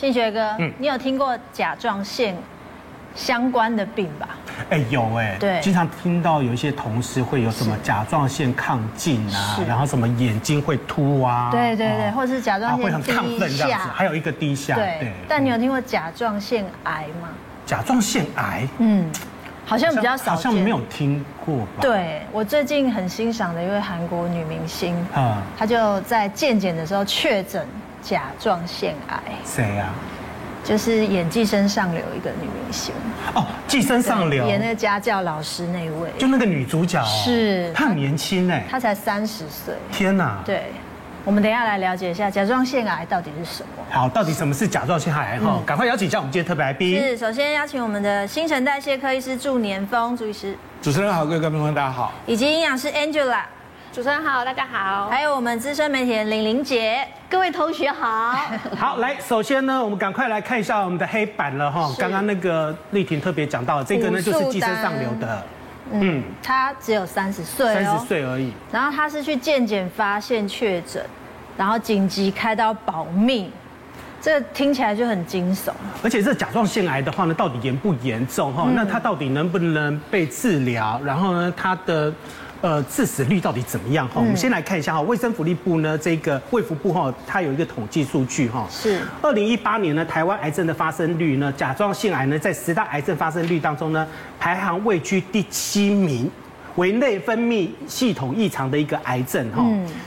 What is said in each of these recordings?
庆学哥，嗯，你有听过甲状腺相关的病吧？哎，有哎，对，经常听到有一些同事会有什么甲状腺亢进啊，然后什么眼睛会凸啊，对对对，或者是甲状腺会很亢奋这样子，还有一个低下，对。但你有听过甲状腺癌吗？甲状腺癌，嗯，好像比较少，好像没有听过吧？对，我最近很欣赏的一位韩国女明星，啊，她就在健检的时候确诊甲状腺癌。谁呀？就是演《寄生上流》一个女明星哦，《寄生上流》演那个家教老师那位，就那个女主角是，她很年轻哎，她才三十岁。天哪！对，我们等一下来了解一下甲状腺癌到底是什么。好，到底什么是甲状腺癌？哈，赶快邀请一下我们今天特别来宾。是，首先邀请我们的新陈代谢科医师祝年峰祝医师。主持人好，各位观众大家好。以及营养师 Angela。主持人好，大家好。还有我们资深媒体人玲玲姐，各位同学好。好，来，首先呢，我们赶快来看一下我们的黑板了哈。刚刚那个丽婷特别讲到，这个呢就是寄生上流的。嗯，他只有三十岁，三十岁而已。然后他是去健检发现确诊，然后紧急开刀保命，这个听起来就很惊悚。而且这甲状腺癌的话呢，到底严不严重哈？那他到底能不能被治疗？然后呢，他的。呃，致死率到底怎么样哈？我们先来看一下哈，卫生福利部呢，这个卫福部哈，它有一个统计数据哈，是二零一八年呢，台湾癌症的发生率呢，甲状腺癌呢，在十大癌症发生率当中呢，排行位居第七名。为内分泌系统异常的一个癌症哈，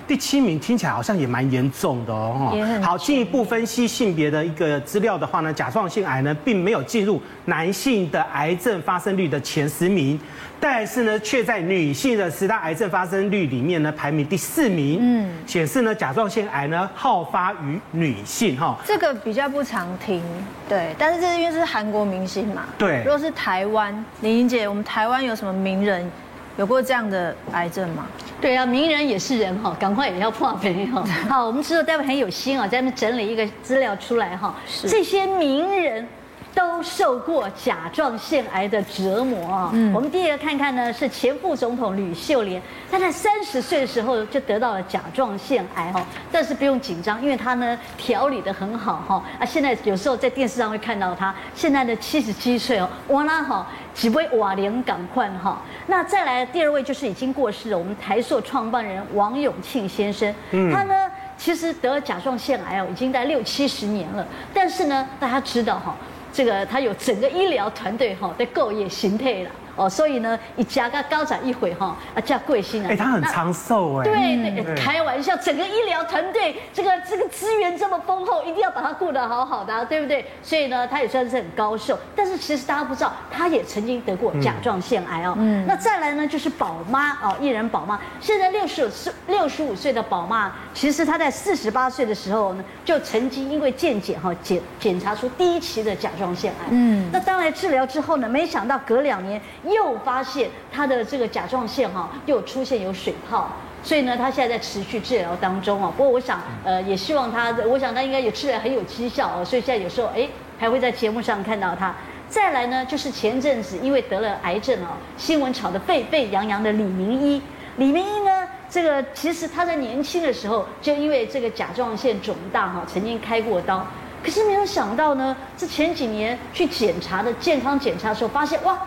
第七名听起来好像也蛮严重的哦哈。好，进一步分析性别的一个资料的话呢，甲状腺癌呢并没有进入男性的癌症发生率的前十名，但是呢却在女性的十大癌症发生率里面呢排名第四名。嗯，显示呢甲状腺癌呢好发于女性哈。这个比较不常听，对，但是这因为是韩国明星嘛。对，如果是台湾，林玲姐，我们台湾有什么名人？有过这样的癌症吗？对啊，名人也是人哈，赶快也要破肥哈。好，我们知道待会很有心啊，在那边整理一个资料出来哈。是这些名人。都受过甲状腺癌的折磨啊！嗯，我们第一个看看呢，是前副总统吕秀莲，她在三十岁的时候就得到了甲状腺癌哈，但是不用紧张，因为她呢调理得很好哈啊！现在有时候在电视上会看到她，现在的七十七岁哦，哇啦哈，几位瓦莲赶快哈。那再来第二位就是已经过世了，我们台塑创办人王永庆先生，嗯，他呢其实得了甲状腺癌哦，已经在六七十年了，但是呢大家知道哈。这个他有整个医疗团队哈在构业形态了。哦，所以呢，一加个高长一回哈，啊叫贵姓啊？哎，他很长寿哎。对对，开玩笑，整个医疗团队这个这个资源这么丰厚，一定要把他顾得好好的，对不对？所以呢，他也算是很高寿。但是其实大家不知道，他也曾经得过甲状腺癌哦。嗯。那再来呢，就是宝妈哦，艺人宝妈，现在六十五岁六十五岁的宝妈，其实她在四十八岁的时候呢，就曾经因为健检哈检检查出第一期的甲状腺癌。嗯。那当然治疗之后呢，没想到隔两年。又发现他的这个甲状腺哈又出现有水泡，所以呢，他现在在持续治疗当中啊。不过我想，呃，也希望他，我想他应该也治疗很有绩效哦。所以现在有时候哎，还会在节目上看到他。再来呢，就是前阵子因为得了癌症哦，新闻炒得沸沸扬扬的李明一。李明一呢，这个其实他在年轻的时候就因为这个甲状腺肿大哈，曾经开过刀。可是没有想到呢，这前几年去检查的健康检查的时候，发现哇。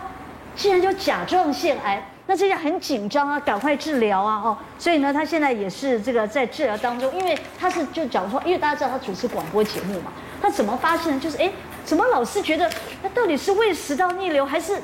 既然就甲状腺癌，那这样很紧张啊，赶快治疗啊，哦，所以呢，他现在也是这个在治疗当中，因为他是就讲说，因为大家知道他主持广播节目嘛，他怎么发现呢？就是哎，怎么老是觉得那到底是胃食道逆流还是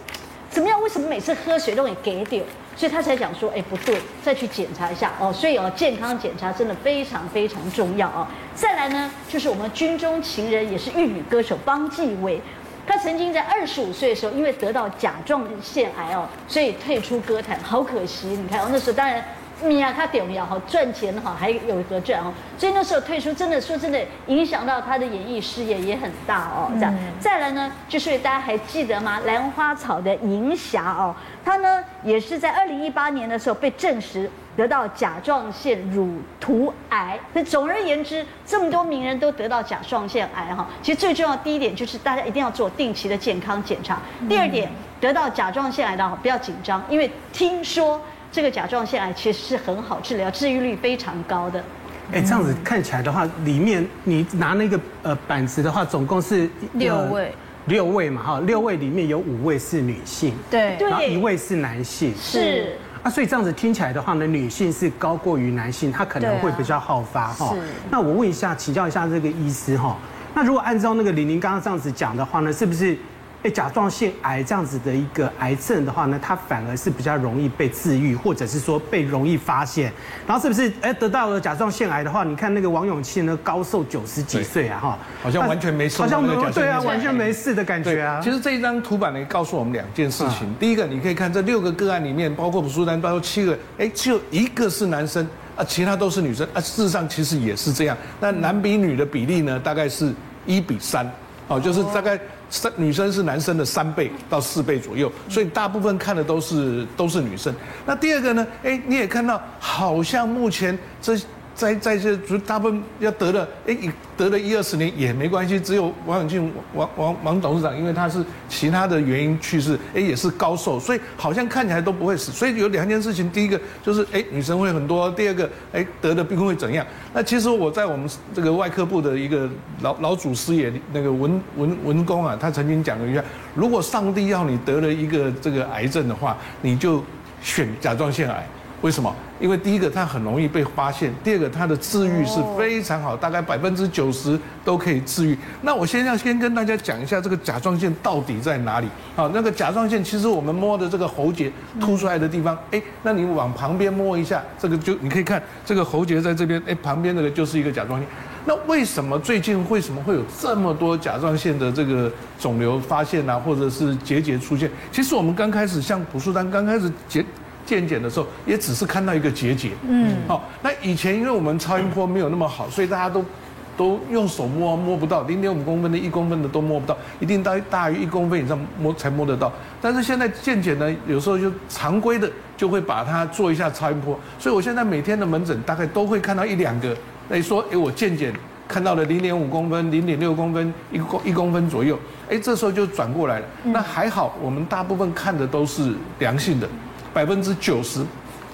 怎么样？为什么每次喝水都会给掉？所以他才讲说，哎，不对，再去检查一下哦。所以哦，健康检查真的非常非常重要哦。再来呢，就是我们军中情人，也是玉女歌手邦继伟。他曾经在二十五岁的时候，因为得到甲状腺癌哦，所以退出歌坛，好可惜。你看，哦，那时候当然米啊，他重要哈，赚钱哈，还有得赚哦，所以那时候退出，真的说真的，影响到他的演艺事业也很大哦。这样，再来呢，就是大家还记得吗？兰花草的银霞哦，他呢也是在二零一八年的时候被证实。得到甲状腺乳突癌，那总而言之，这么多名人都得到甲状腺癌哈。其实最重要的第一点就是大家一定要做定期的健康检查。第二点，得到甲状腺癌的不要紧张，因为听说这个甲状腺癌其实是很好治疗，治愈率非常高的。哎，这样子看起来的话，里面你拿那个呃板子的话，总共是六位，六位嘛哈，六位里面有五位是女性，对，然后一位是男性，是。啊，所以这样子听起来的话呢，女性是高过于男性，她可能会比较好发哈。那我问一下，请教一下这个医师哈，那如果按照那个玲玲刚刚这样子讲的话呢，是不是？哎，甲状腺癌这样子的一个癌症的话呢，它反而是比较容易被治愈，或者是说被容易发现。然后是不是哎得到了甲状腺癌的话，你看那个王永庆呢，高寿九十几岁啊，哈，好像完全没事，好像没有对啊，完全没事的感觉啊。其实这一张图板呢，告诉我们两件事情。第一个，你可以看这六个个案里面，包括朴淑丹，包括七个，哎，只有一个是男生啊，其他都是女生啊。事实上，其实也是这样。那男比女的比例呢，大概是一比三，哦，就是大概。三女生是男生的三倍到四倍左右，所以大部分看的都是都是女生。那第二个呢？哎，你也看到，好像目前这。在在这，就大部分要得了，哎，得了一二十年也没关系。只有王永庆王王王董事长，因为他是其他的原因去世，哎，也是高寿，所以好像看起来都不会死。所以有两件事情，第一个就是哎，女生会很多；第二个，哎，得的病会怎样？那其实我在我们这个外科部的一个老老祖师爷那个文文文公啊，他曾经讲过一下：如果上帝要你得了一个这个癌症的话，你就选甲状腺癌。为什么？因为第一个它很容易被发现，第二个它的治愈是非常好，大概百分之九十都可以治愈。那我先要先跟大家讲一下这个甲状腺到底在哪里？好，那个甲状腺其实我们摸的这个喉结凸出来的地方，哎，那你往旁边摸一下，这个就你可以看这个喉结在这边，哎，旁边那个就是一个甲状腺。那为什么最近为什么会有这么多甲状腺的这个肿瘤发现啊，或者是结节出现？其实我们刚开始像朴树丹刚开始结。健检的时候也只是看到一个结节，嗯，好，那以前因为我们超音波没有那么好，所以大家都都用手摸摸不到，零点五公分的一公分的都摸不到，一定大大于一公分以上摸才摸得到。但是现在健检呢，有时候就常规的就会把它做一下超音波，所以我现在每天的门诊大概都会看到一两个，那说哎我健检看到了零点五公分、零点六公分、一公一公分左右，哎这时候就转过来了。那还好，我们大部分看的都是良性的。百分之九十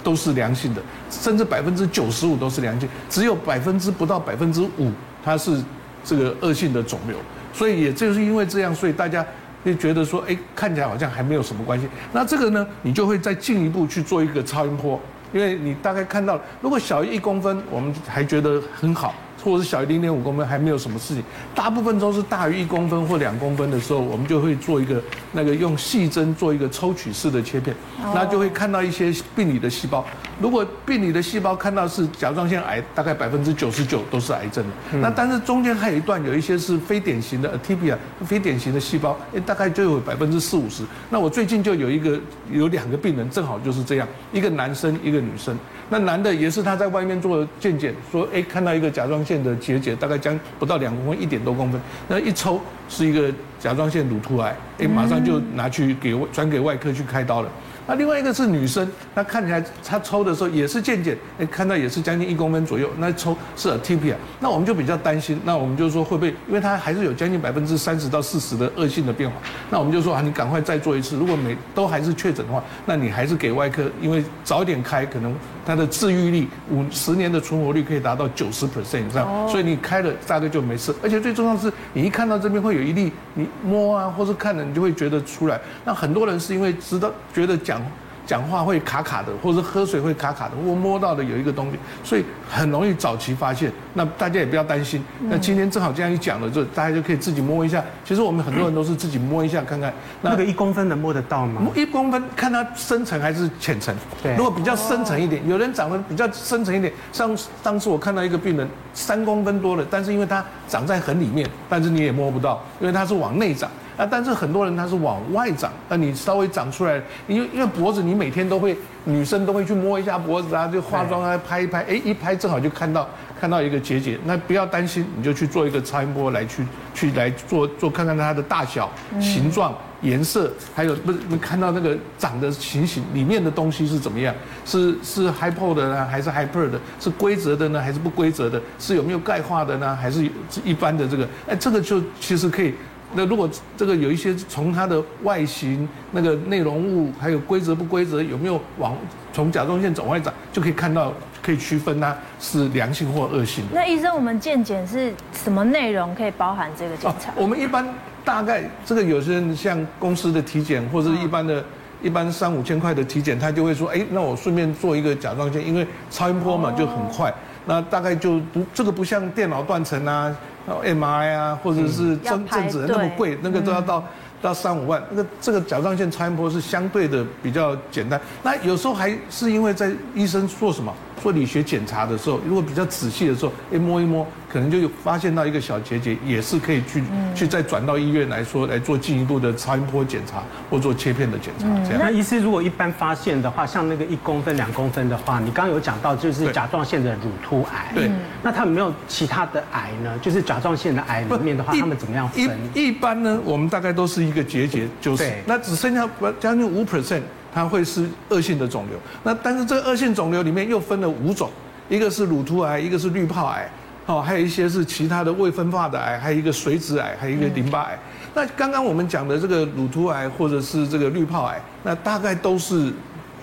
都是良性的，甚至百分之九十五都是良性，只有百分之不到百分之五它是这个恶性的肿瘤，所以也就是因为这样，所以大家会觉得说，哎，看起来好像还没有什么关系。那这个呢，你就会再进一步去做一个超音波，因为你大概看到，如果小于一公分，我们还觉得很好。或者是小于零点五公分还没有什么事情，大部分都是大于一公分或两公分的时候，我们就会做一个那个用细针做一个抽取式的切片，那就会看到一些病理的细胞。如果病理的细胞看到是甲状腺癌，大概百分之九十九都是癌症的。那但是中间还有一段有一些是非典型的 atypia，非典型的细胞，哎，大概就有百分之四五十。那我最近就有一个有两个病人正好就是这样，一个男生一个女生。那男的也是他在外面做健检，说哎看到一个甲状腺的结节，大概将不到两公分，一点多公分，那一抽是一个甲状腺乳突癌，哎马上就拿去给转给外科去开刀了。那另外一个是女生，她看起来她抽的时候也是渐渐，哎，看到也是将近一公分左右，那抽是 atypia，那我们就比较担心，那我们就说会不会，因为她还是有将近百分之三十到四十的恶性的变化，那我们就说啊，你赶快再做一次，如果每都还是确诊的话，那你还是给外科，因为早点开可能它的治愈率五十年的存活率可以达到九十 percent 以上，所以你开了大概就没事，而且最重要的是你一看到这边会有一粒，你摸啊或是看了你就会觉得出来，那很多人是因为知道觉得讲。讲话会卡卡的，或者喝水会卡卡的，我摸到的有一个东西，所以很容易早期发现。那大家也不要担心。那今天正好这样一讲了，就大家就可以自己摸一下。其实我们很多人都是自己摸一下看看。那个一公分能摸得到吗？一公分看它深层还是浅层。对。如果比较深层一点，有人长得比较深层一点，像当时我看到一个病人三公分多了，但是因为它长在很里面，但是你也摸不到，因为它是往内长。啊，但是很多人他是往外长，那你稍微长出来，因为因为脖子你每天都会，女生都会去摸一下脖子啊，就化妆啊拍一拍，哎一拍正好就看到看到一个结节，那不要担心，你就去做一个超音波来去去来做做看看它的大小、形状、颜色，还有不是你看到那个长的情形里面的东西是怎么样，是是 hypo 的呢，还是 hyper 的，是规则的呢，还是不规则的，是有没有钙化的呢，还是一般的这个，哎这个就其实可以。那如果这个有一些从它的外形、那个内容物，还有规则不规则，有没有往从甲状腺走外长，就可以看到。可以区分它是良性或恶性。那医生，我们健检是什么内容可以包含这个检查？我们一般大概这个有些人像公司的体检或者是一般的。一般三五千块的体检，他就会说，哎，那我顺便做一个甲状腺，因为超音波嘛就很快，那大概就不这个不像电脑断层啊、MRI 啊，或者是正正子那么贵，那个都要到到三五万。那个这个甲状腺超音波是相对的比较简单。那有时候还是因为在医生做什么？做理学检查的时候，如果比较仔细的时候，一摸一摸，可能就有发现到一个小结节，也是可以去、嗯、去再转到医院来说来做进一步的超音波检查或做切片的检查。这样。那医师如果一般发现的话，像那个一公分、两公分的话，你刚刚有讲到就是甲状腺的乳突癌。对。那他有没有其他的癌呢？就是甲状腺的癌里面的话，他们怎么样分？一一般呢，我们大概都是一个结节，就是那只剩下将近五 percent。它会是恶性的肿瘤，那但是这个恶性肿瘤里面又分了五种，一个是乳突癌，一个是滤泡癌，哦，还有一些是其他的未分化的癌，还有一个髓质癌，还有一个淋巴癌。那刚刚我们讲的这个乳突癌或者是这个滤泡癌，那大概都是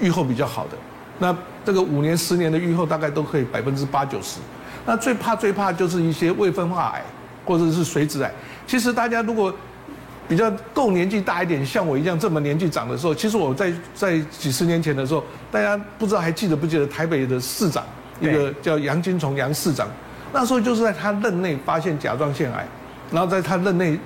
预后比较好的，那这个五年、十年的预后大概都可以百分之八九十。那最怕最怕就是一些未分化癌或者是髓质癌。其实大家如果比较够年纪大一点，像我一样这么年纪长的时候，其实我在在几十年前的时候，大家不知道还记得不记得台北的市长，一个叫杨金虫杨市长，那时候就是在他任内发现甲状腺癌。然后在他任内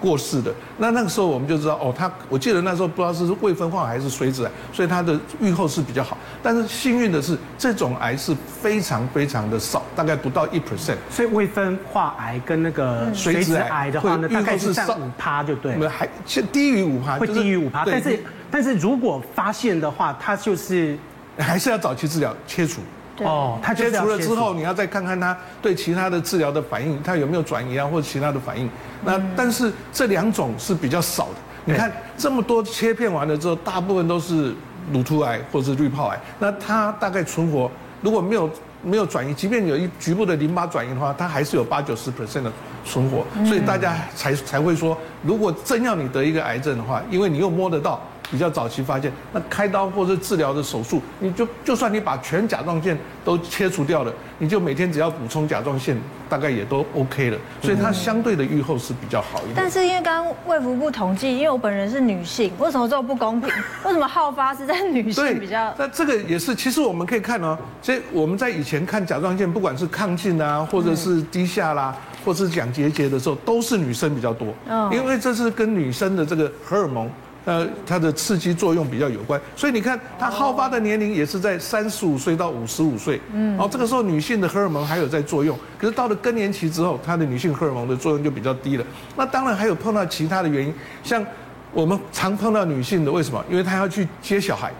过世的，那那个时候我们就知道哦，他我记得那时候不知道是未分化还是髓质癌，所以他的预后是比较好。但是幸运的是，这种癌是非常非常的少，大概不到一 percent。所以未分化癌跟那个髓质癌的话呢，大概是占五趴就对。我们还低于五趴，会低于五趴。但是但是如果发现的话，它就是还是要早期治疗切除。哦，他切除了之后，你要再看看他对其他的治疗的反应，他有没有转移啊，或者其他的反应。那但是这两种是比较少的。你看这么多切片完了之后，大部分都是乳突癌或者是滤泡癌。那它大概存活，如果没有没有转移，即便有一局部的淋巴转移的话，它还是有八九十 percent 的存活。所以大家才才会说，如果真要你得一个癌症的话，因为你又摸得到。比较早期发现，那开刀或者治疗的手术，你就就算你把全甲状腺都切除掉了，你就每天只要补充甲状腺，大概也都 OK 了。所以它相对的预后是比较好一点。但是因为刚刚卫福部统计，因为我本人是女性，为什么这么不公平？为什么好发是在女性比较？那这个也是，其实我们可以看哦，所以我们在以前看甲状腺，不管是亢进啊，或者是低下啦，或是讲结节的时候，都是女生比较多。嗯，因为这是跟女生的这个荷尔蒙。呃，它的刺激作用比较有关，所以你看，它好发的年龄也是在三十五岁到五十五岁，嗯，然后这个时候女性的荷尔蒙还有在作用，可是到了更年期之后，它的女性荷尔蒙的作用就比较低了。那当然还有碰到其他的原因，像我们常碰到女性的，为什么？因为她要去接小孩，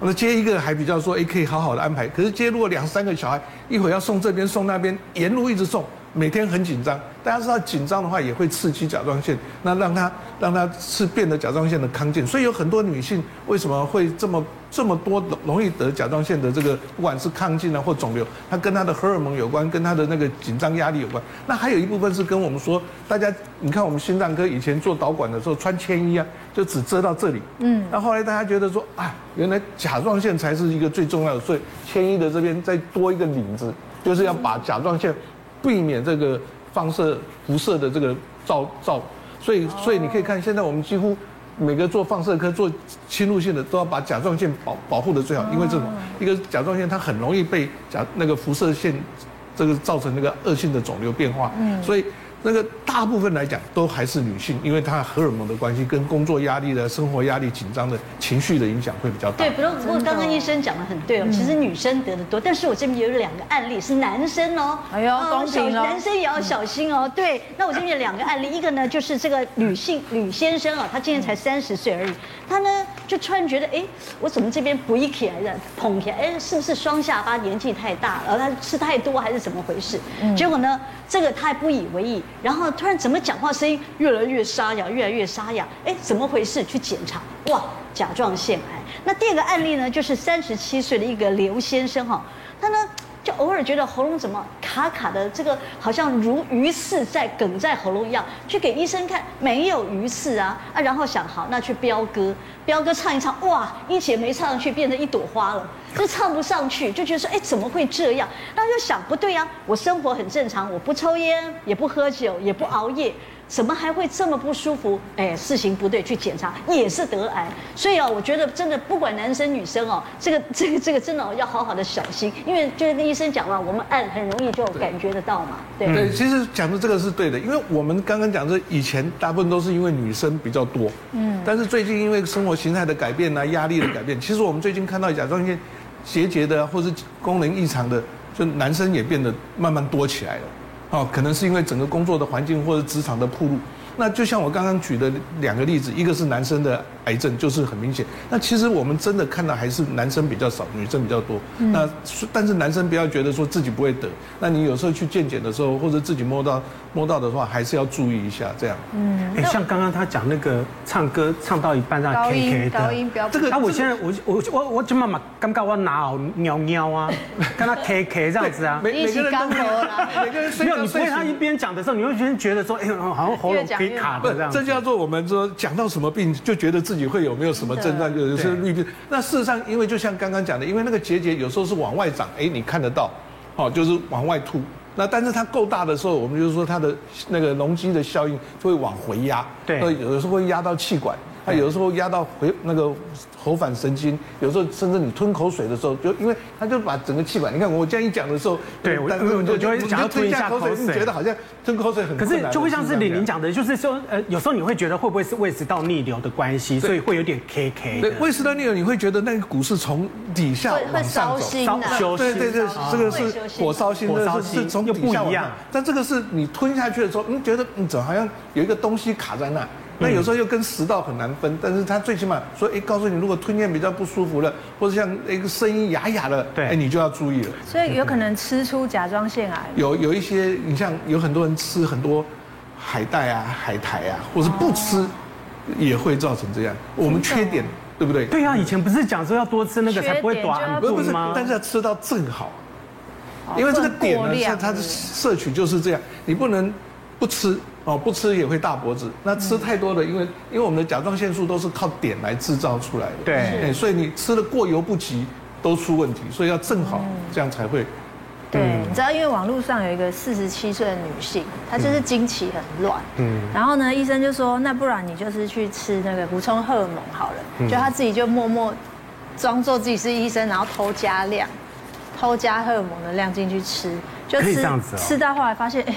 那接一个还比较说，哎，可以好好的安排，可是接如果两三个小孩，一会儿要送这边送那边，沿路一直送。每天很紧张，大家知道紧张的话也会刺激甲状腺，那让它让它是变得甲状腺的亢进，所以有很多女性为什么会这么这么多容易得甲状腺的这个不管是亢进啊或肿瘤，它跟它的荷尔蒙有关，跟它的那个紧张压力有关。那还有一部分是跟我们说，大家你看我们心脏科以前做导管的时候穿铅衣啊，就只遮到这里，嗯，那后来大家觉得说啊，原来甲状腺才是一个最重要的，所以铅衣的这边再多一个领子，就是要把甲状腺。避免这个放射辐射的这个照照，所以所以你可以看，现在我们几乎每个做放射科做侵入性的都要把甲状腺保保护的最好，因为这种一个甲状腺它很容易被甲那个辐射线这个造成那个恶性的肿瘤变化，所以。那个大部分来讲都还是女性，因为她荷尔蒙的关系，跟工作压力的、生活压力、紧张的情绪的影响会比较大。对，不过不过刚刚医生讲的很对哦，其实女生得的多，但是我这边有两个案例是男生哦，哎呦，公平哦，男生也要小心哦。对，那我这边有两个案例，一个呢就是这个女性吕先生啊，他今年才三十岁而已，他呢就突然觉得，哎，我怎么这边不一起来的，捧起来，哎，是不是双下巴年纪太大了，他吃太多还是怎么回事？结果呢，这个他还不以为意。然后突然怎么讲话声音越来越沙哑，越来越沙哑？哎，怎么回事？去检查，哇，甲状腺癌。那第二个案例呢，就是三十七岁的一个刘先生哈，他呢就偶尔觉得喉咙怎么卡卡的，这个好像如鱼刺在梗在喉咙一样，去给医生看，没有鱼刺啊啊，然后想好那去飙歌，飙歌唱一唱，哇，一节没唱上去，变成一朵花了，就唱不上去，就觉得说，哎，怎么会这样？那就想不对呀，我生活很正常，我不抽烟，也不喝酒，也不熬夜。怎么还会这么不舒服？哎，事情不对，去检查也是得癌。所以啊，我觉得真的不管男生女生哦，这个 这个这个真的要好好的小心，因为就是跟医生讲了，我们按很容易就感觉得到嘛。对对，其实讲的这个是对的，因为我们刚刚讲的以前大部分都是因为女生比较多，嗯，但是最近因为生活形态的改变啊，压力的改变，其实我们最近看到甲状腺结节的或是功能异常的，就男生也变得慢慢多起来了。哦，可能是因为整个工作的环境或者职场的铺路。那就像我刚刚举的两个例子，一个是男生的癌症，就是很明显。那其实我们真的看到还是男生比较少，女生比较多。那但是男生不要觉得说自己不会得，那你有时候去健检的时候，或者自己摸到摸到的话，还是要注意一下这样。嗯，哎，像刚刚他讲那个唱歌唱到一半让 K K 的，高音不要。这个，那我现在我我我我怎么嘛刚刚我拿好喵喵啊，跟他 K K 这样子啊。每每个人都 每个人没有，你被他一边讲的时候，你会觉得觉得说，哎，好像喉咙可以。卡的这样，这叫做我们说讲到什么病，就觉得自己会有没有什么症状，就是绿病。那事实上，因为就像刚刚讲的，因为那个结节有时候是往外长，哎，你看得到，哦，就是往外凸。那但是它够大的时候，我们就是说它的那个容积的效应就会往回压，对，有的时候会压到气管。它有的时候压到回那个喉返神经，有时候甚至你吞口水的时候，就因为它就把整个气管，你看我这样一讲的时候，对，我就就就会想要吞一下口水，你觉得好像吞口水很。可是就会像是李宁讲的，就是说呃，有时候你会觉得会不会是胃食道逆流的关系，所以会有点 K K。对，胃食道逆流你会觉得那个骨是从底下往上走，烧心，对对对，这个是火烧心，的是是从底下往上。但这个是你吞下去的时候，你觉得你怎么好像有一个东西卡在那。那有时候又跟食道很难分，但是他最起码说，哎，告诉你，如果吞咽比较不舒服了，或者像一个声音哑哑的，对，哎，你就要注意了。所以有可能吃出甲状腺癌。有有一些，你像有很多人吃很多海带啊、海苔啊，或是不吃，也会造成这样。我们缺点，对不对？对啊，以前不是讲说要多吃那个才不会短不是吗？但是要吃到正好，因为这个点呢，它它的摄取就是这样，你不能不吃。哦，不吃也会大脖子。那吃太多的，因为因为我们的甲状腺素都是靠碘来制造出来的，对，所以你吃的过犹不及都出问题，所以要正好这样才会。对，你知道，因为网络上有一个四十七岁的女性，她就是经期很乱，嗯，然后呢，医生就说，那不然你就是去吃那个补充荷尔蒙好了，就她自己就默默装作自己是医生，然后偷加量，偷加荷尔蒙的量进去吃，就吃吃到后来发现，哎。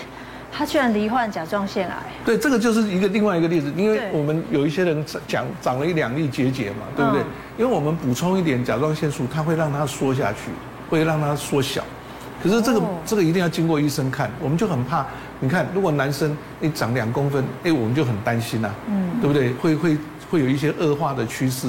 他居然罹患甲状腺癌。对，这个就是一个另外一个例子，因为我们有一些人讲长了一两粒结节嘛，对不对？因为我们补充一点甲状腺素，它会让它缩下去，会让它缩小。可是这个这个一定要经过医生看，我们就很怕。你看，如果男生一长两公分，哎，我们就很担心呐，嗯，对不对？会会会有一些恶化的趋势。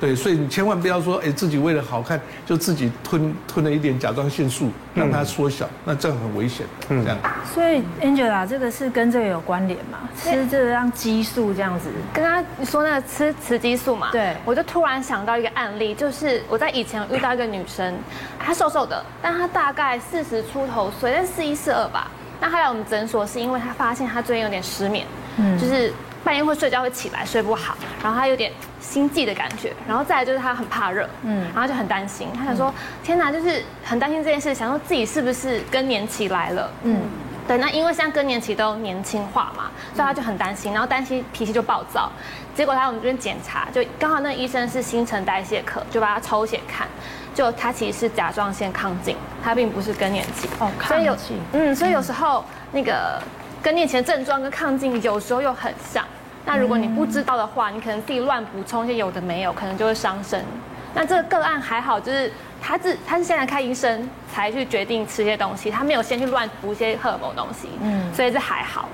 对，所以你千万不要说，哎，自己为了好看就自己吞吞了一点甲状腺素，让它缩小，那这样很危险的。嗯，这样。所以 Angela，这个是跟这个有关联吗？吃这个让激素这样子？刚刚你说那个吃雌激素嘛？对。我就突然想到一个案例，就是我在以前遇到一个女生，她瘦瘦的，但她大概四十出头岁，但四一四二吧。那她来我们诊所是因为她发现她最近有点失眠，嗯，就是。半夜会睡觉会起来睡不好，然后他有点心悸的感觉，然后再来就是他很怕热，嗯，然后就很担心，他想说天哪，就是很担心这件事，想说自己是不是更年期来了，嗯，对，那因为现在更年期都年轻化嘛，所以他就很担心，然后担心脾气就暴躁，结果他我们这边检查，就刚好那个医生是新陈代谢科，就把他抽血看，就他其实是甲状腺亢进，他并不是更年期，哦，所以有，嗯，所以有时候那个。更年期的症状跟亢进有时候又很像，那如果你不知道的话，你可能自己乱补充一些有的没有，可能就会伤身。那这个个案还好，就是他自他是现在看医生才去决定吃些东西，他没有先去乱补一些荷尔蒙东西，嗯，所以这还好。